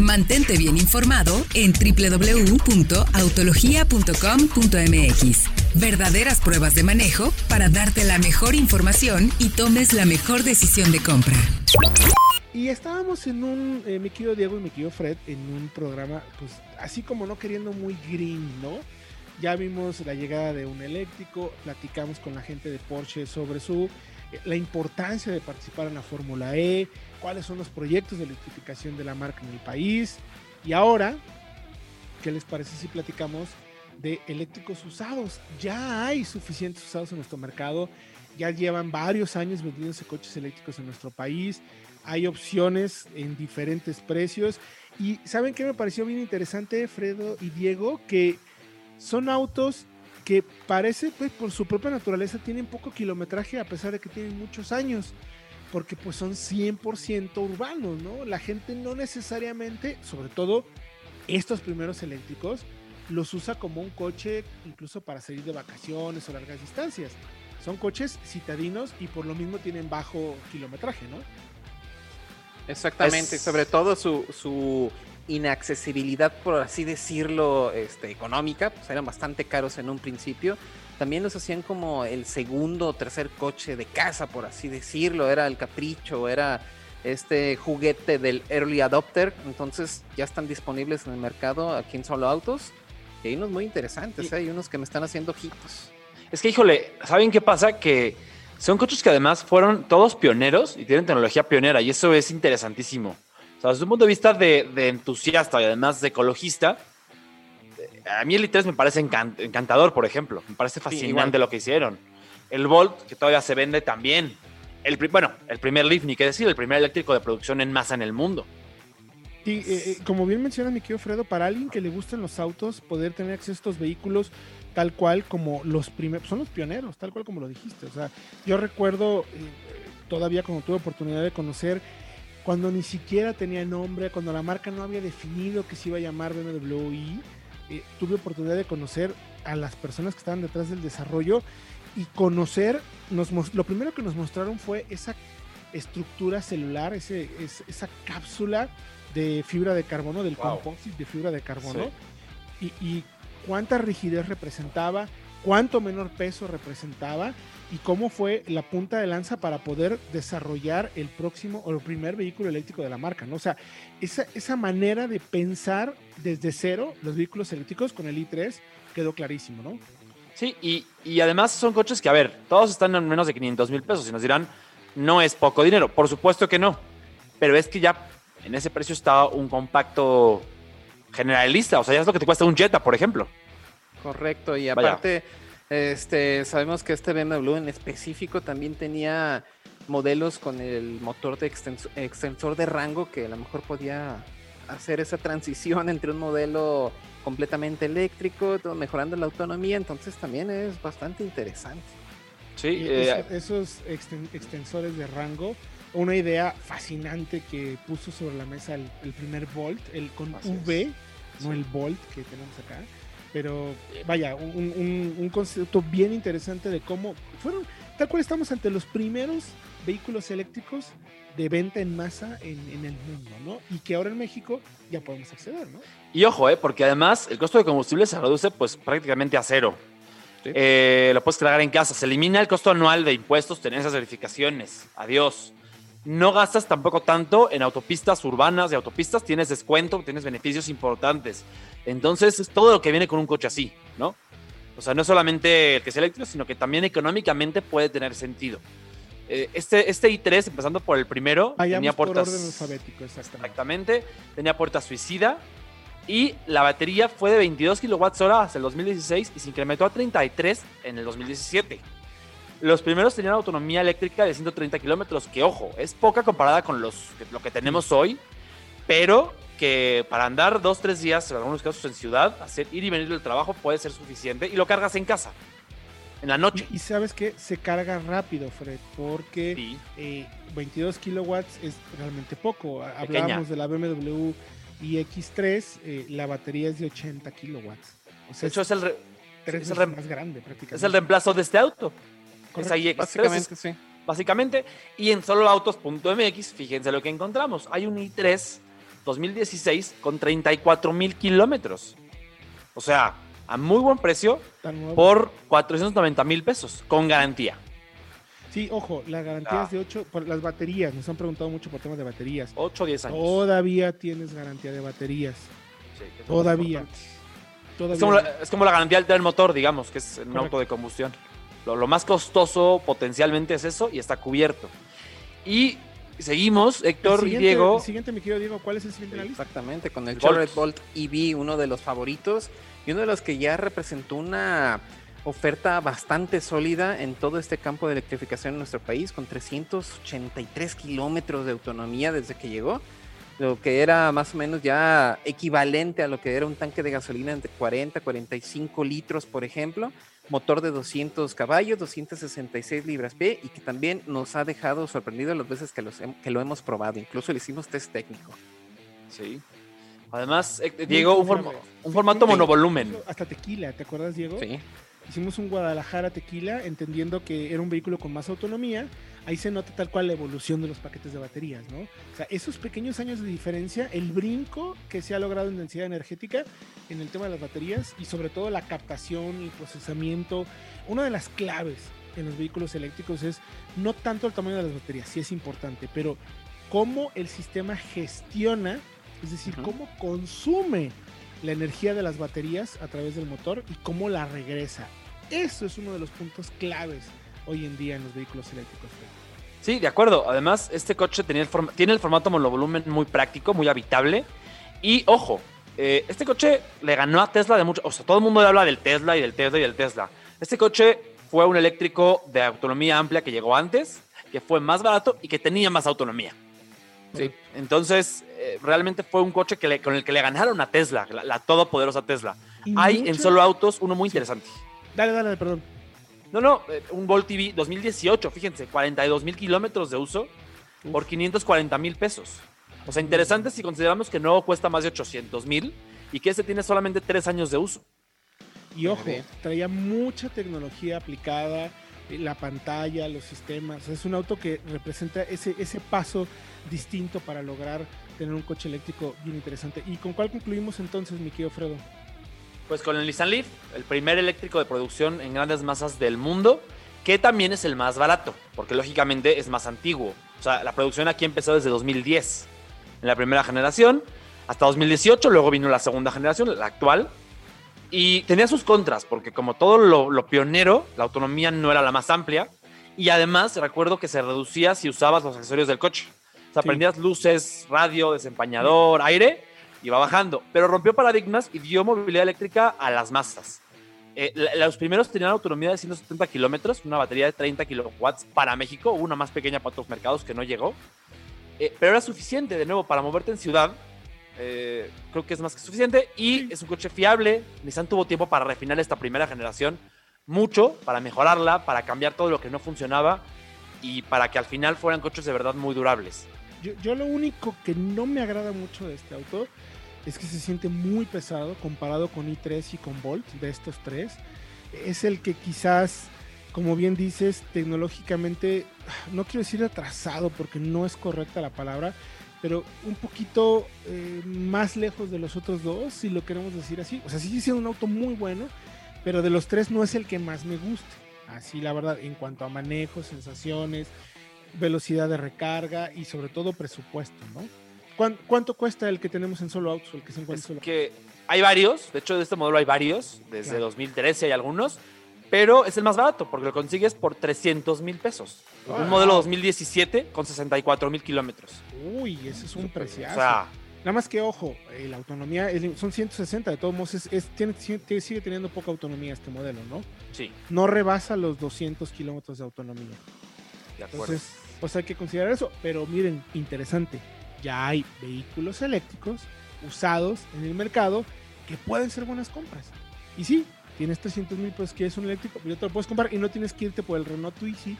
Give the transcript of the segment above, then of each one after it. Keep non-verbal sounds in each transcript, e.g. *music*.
Mantente bien informado en www.autologia.com.mx. Verdaderas pruebas de manejo para darte la mejor información y tomes la mejor decisión de compra. Y estábamos en un, eh, mi querido Diego y mi querido Fred, en un programa, pues así como no queriendo muy green, ¿no? Ya vimos la llegada de un eléctrico, platicamos con la gente de Porsche sobre su la importancia de participar en la Fórmula E, cuáles son los proyectos de electrificación de la marca en el país. Y ahora, ¿qué les parece si platicamos de eléctricos usados? Ya hay suficientes usados en nuestro mercado, ya llevan varios años vendiéndose coches eléctricos en nuestro país, hay opciones en diferentes precios. Y ¿saben qué me pareció bien interesante, Fredo y Diego? Que son autos que parece, pues por su propia naturaleza, tienen poco kilometraje a pesar de que tienen muchos años porque pues son 100% urbanos, ¿no? La gente no necesariamente, sobre todo estos primeros eléctricos, los usa como un coche incluso para salir de vacaciones o largas distancias. Son coches citadinos y por lo mismo tienen bajo kilometraje, ¿no? Exactamente, sobre todo su, su, inaccesibilidad, por así decirlo, este, económica, pues eran bastante caros en un principio también los hacían como el segundo o tercer coche de casa, por así decirlo. Era el capricho, era este juguete del early adopter. Entonces ya están disponibles en el mercado aquí en Solo Autos. Y hay unos muy interesantes, ¿eh? hay unos que me están haciendo ojitos. Es que, híjole, ¿saben qué pasa? Que son coches que además fueron todos pioneros y tienen tecnología pionera y eso es interesantísimo. O sea, desde un punto de vista de, de entusiasta y además de ecologista, a mí el i3 me parece encantador, por ejemplo. Me parece fascinante lo que hicieron. El Volt, que todavía se vende también. El, bueno, el primer Leaf, ni qué decir, el primer eléctrico de producción en masa en el mundo. Y eh, eh, como bien menciona mi querido Fredo, para alguien que le gusten los autos, poder tener acceso a estos vehículos tal cual como los primeros, son los pioneros, tal cual como lo dijiste. O sea, yo recuerdo eh, todavía cuando tuve oportunidad de conocer, cuando ni siquiera tenía nombre, cuando la marca no había definido que se iba a llamar BMW eh, tuve oportunidad de conocer a las personas que estaban detrás del desarrollo y conocer, nos, lo primero que nos mostraron fue esa estructura celular, ese, esa cápsula de fibra de carbono, del composite de fibra de carbono, y, y, cuánta rigidez representaba, cuánto menor peso representaba y cómo fue la punta de lanza para poder desarrollar el próximo o el primer vehículo eléctrico de la marca, ¿no? O sea, esa, esa manera de pensar desde cero los vehículos eléctricos con el i3 quedó clarísimo, ¿no? Sí, y, y además son coches que, a ver, todos están en menos de 500 mil pesos y nos dirán, no es poco dinero, por supuesto que no, pero es que ya en ese precio está un compacto generalista, o sea, ya es lo que te cuesta un Jetta, por ejemplo. Correcto, y aparte... Este, sabemos que este BMW en específico también tenía modelos con el motor de extensor de rango que a lo mejor podía hacer esa transición *laughs* entre un modelo completamente eléctrico, mejorando la autonomía, entonces también es bastante interesante. Sí, eh, esos extensores de rango, una idea fascinante que puso sobre la mesa el, primer Volt, el con V, no el Volt que tenemos acá pero vaya, un, concepto bien interesante de cómo fueron, tal cual estamos ante los primeros vehículos eléctricos de venta en masa en, el mundo, ¿no? Y que ahora en México ya podemos acceder, ¿no? Y ojo, ¿eh? porque además el costo de combustible se reduce pues prácticamente a cero. Eh, lo puedes cargar en casa. Se elimina el costo anual de impuestos, tenencias, verificaciones. Adiós. No gastas tampoco tanto en autopistas urbanas y autopistas. Tienes descuento, tienes beneficios importantes. Entonces, es todo lo que viene con un coche así, ¿no? O sea, no solamente el que es eléctrico, sino que también económicamente puede tener sentido. Eh, este, este i3, empezando por el primero, tenía puertas. Por orden alfabético, exactamente. exactamente. Tenía puerta suicida. Y la batería fue de 22 kWh hasta el 2016 y se incrementó a 33 en el 2017. Los primeros tenían autonomía eléctrica de 130 kilómetros, que ojo, es poca comparada con los, lo que tenemos hoy, pero que para andar dos, tres días, en algunos casos en ciudad, hacer ir y venir del trabajo puede ser suficiente y lo cargas en casa, en la noche. Y, sabes que se carga rápido, Fred, porque 22 eh, kilowatts es realmente poco. Hablábamos de la BMW iX3, eh, la batería es de 80 kilowatts. de hecho, es el, es el más grande prácticamente. Es el reemplazo de este auto. Esa iX3. Básicamente, sí. Básicamente, y en soloautos.mx, fíjense lo que encontramos. Hay un i3 2016 con 34 mil kilómetros. O sea, a muy buen precio por 490 mil pesos, con garantía. Sí, ojo, la garantía Ah. es de 8, por las baterías, nos han preguntado mucho por temas de baterías. 8 o 10 años. Todavía tienes garantía de baterías. Sí, es Todavía. Es como, la, es como la garantía del motor, digamos, que es un Correcto. auto de combustión. Lo, lo más costoso potencialmente es eso y está cubierto. Y seguimos, Héctor y Diego. El siguiente, mi querido Diego, ¿cuál es el siguiente en la lista? Exactamente, con el Bolt. Chevrolet Bolt EV, uno de los favoritos y uno de los que ya representó una oferta bastante sólida en todo este campo de electrificación en nuestro país, con 383 kilómetros de autonomía desde que llegó, lo que era más o menos ya equivalente a lo que era un tanque de gasolina entre 40 45 litros, por ejemplo, motor de 200 caballos, 266 libras pie y que también nos ha dejado sorprendido las veces que, los que lo hemos probado, incluso le hicimos test técnico. Sí. Además, eh, Diego, un, formato monovolumen. Hasta tequila, ¿te acuerdas, Diego? Sí. Hicimos un Guadalajara tequila, entendiendo que era un vehículo con más autonomía. Ahí se nota tal cual la evolución de los paquetes de baterías, ¿no? O sea, esos pequeños años de diferencia, el brinco que se ha logrado en densidad energética en el tema de las baterías y sobre todo la captación y procesamiento. Una de las claves en los vehículos eléctricos es no tanto el tamaño de las baterías, sí es importante, pero cómo el sistema gestiona, es decir, Ujú. cómo consume la energía de las baterías a través del motor y cómo la regresa. Eso es uno de los puntos claves hoy en día en los vehículos eléctricos. Sí, de acuerdo. Además, este coche tenía el tiene el formato monovolumen muy práctico, muy habitable. Y ojo, eh, este coche le ganó a Tesla de mucho. O sea, todo el mundo le habla del Tesla y del Tesla y del Tesla. Este coche fue un eléctrico de autonomía amplia que llegó antes, que fue más barato y que tenía más autonomía. Sí. Entonces, eh, realmente fue un coche que le- con el que le ganaron a Tesla, la, la todopoderosa Tesla. Hay en solo autos uno muy interesante. Dale, dale, perdón. No, no, eh, un Volt TV 2018, fíjense, 42 mil kilómetros de uso por 540 mil pesos. O sea, interesante si consideramos que no cuesta más de 800 mil y que este tiene solamente tres años de uso. Y ojo, traía mucha tecnología aplicada, la pantalla, los sistemas. Es un auto que representa ese, ese paso distinto para lograr tener un coche eléctrico bien interesante. ¿Y con cuál concluimos entonces, mi querido Fredo? Pues con el Nissan Leaf, el primer eléctrico de producción en grandes masas del mundo, que también es el más barato, porque lógicamente es más antiguo. O sea, la producción aquí empezó desde 2010, en la primera generación, hasta 2018, luego vino la segunda generación, la actual, y tenía sus contras, porque como todo lo, lo pionero, la autonomía no era la más amplia, y además recuerdo que se reducía si usabas los accesorios del coche. O sea, Sí. prendías luces, radio, desempañador, aire, iba bajando, pero rompió paradigmas y dio movilidad eléctrica a las masas. Eh, los primeros tenían autonomía de 170 kilómetros, una batería de 30 kilowatts para México, una más pequeña para otros mercados que no llegó, Eh, pero era suficiente, de nuevo, para moverte en ciudad. Eh, creo que es más que suficiente y es un coche fiable. Nissan tuvo tiempo para refinar esta primera generación mucho, para mejorarla, para cambiar todo lo que no funcionaba y para que al final fueran coches de verdad muy durables. Yo, yo lo único que no me agrada mucho de este auto es que se siente muy pesado comparado con i3 y con Volt, de estos tres. Es el que quizás, como bien dices, tecnológicamente, no quiero decir atrasado porque no es correcta la palabra, pero un poquito eh, más lejos de los otros dos, si lo queremos decir así. O sea, sigue siendo un auto muy bueno, pero de los tres no es el que más me gusta. Así, la verdad, en cuanto a manejo, sensaciones, velocidad de recarga y sobre todo presupuesto, ¿no? ¿Cuán- ¿Cuánto cuesta el que tenemos en solo autos el que se encuentra Es solo que hay varios, de hecho de este modelo hay varios, desde Claro. 2013 hay algunos, pero es el más barato porque lo consigues por 300 mil pesos. Un modelo 2017 con 64 mil kilómetros. Uy, ese es un O preciazo. sea, Nada más que ojo, eh, la autonomía es- son 160, de todos modos es, es- tiene- sigue sigue teniendo poca autonomía este modelo, ¿no? sí, No rebasa los 200 kilómetros de autonomía. de acuerdo. Entonces, pues hay que considerar eso. Pero miren, interesante, ya hay vehículos eléctricos usados en el mercado que pueden ser buenas compras. Y sí, tienes 300 mil pesos que es un eléctrico, pero ya te lo puedes comprar y no tienes que irte por el Renault Twizy,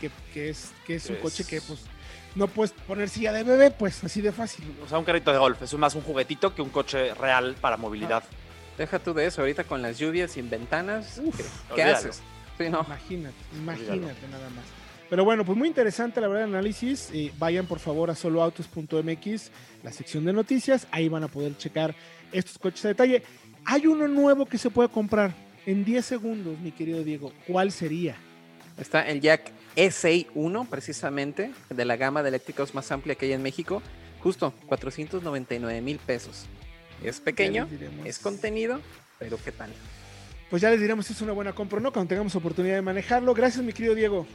que, que es, que es un Es- coche que pues no puedes poner silla de bebé, pues así de fácil. O sea, un carrito de golf, es más un juguetito que un coche real para movilidad. Deja tú de eso, ahorita con las lluvias sin ventanas, Uf, ¿qué, haces? Sí, no. Imagínate, imagínate nada más. Pero bueno, pues muy interesante la verdad el análisis. Eh, vayan por favor a soloautos.mx, la sección de noticias. Ahí van a poder checar estos coches a detalle. Hay uno nuevo que se puede comprar en 10 segundos, mi querido Diego. ¿Cuál sería? Está el Jack S1, precisamente, de la gama de eléctricos más amplia que hay en México. Justo, 499 mil pesos. Es pequeño, es contenido, pero ¿qué tal? Pues ya les diremos si es una buena compra o no cuando tengamos oportunidad de manejarlo. Gracias, mi querido Diego.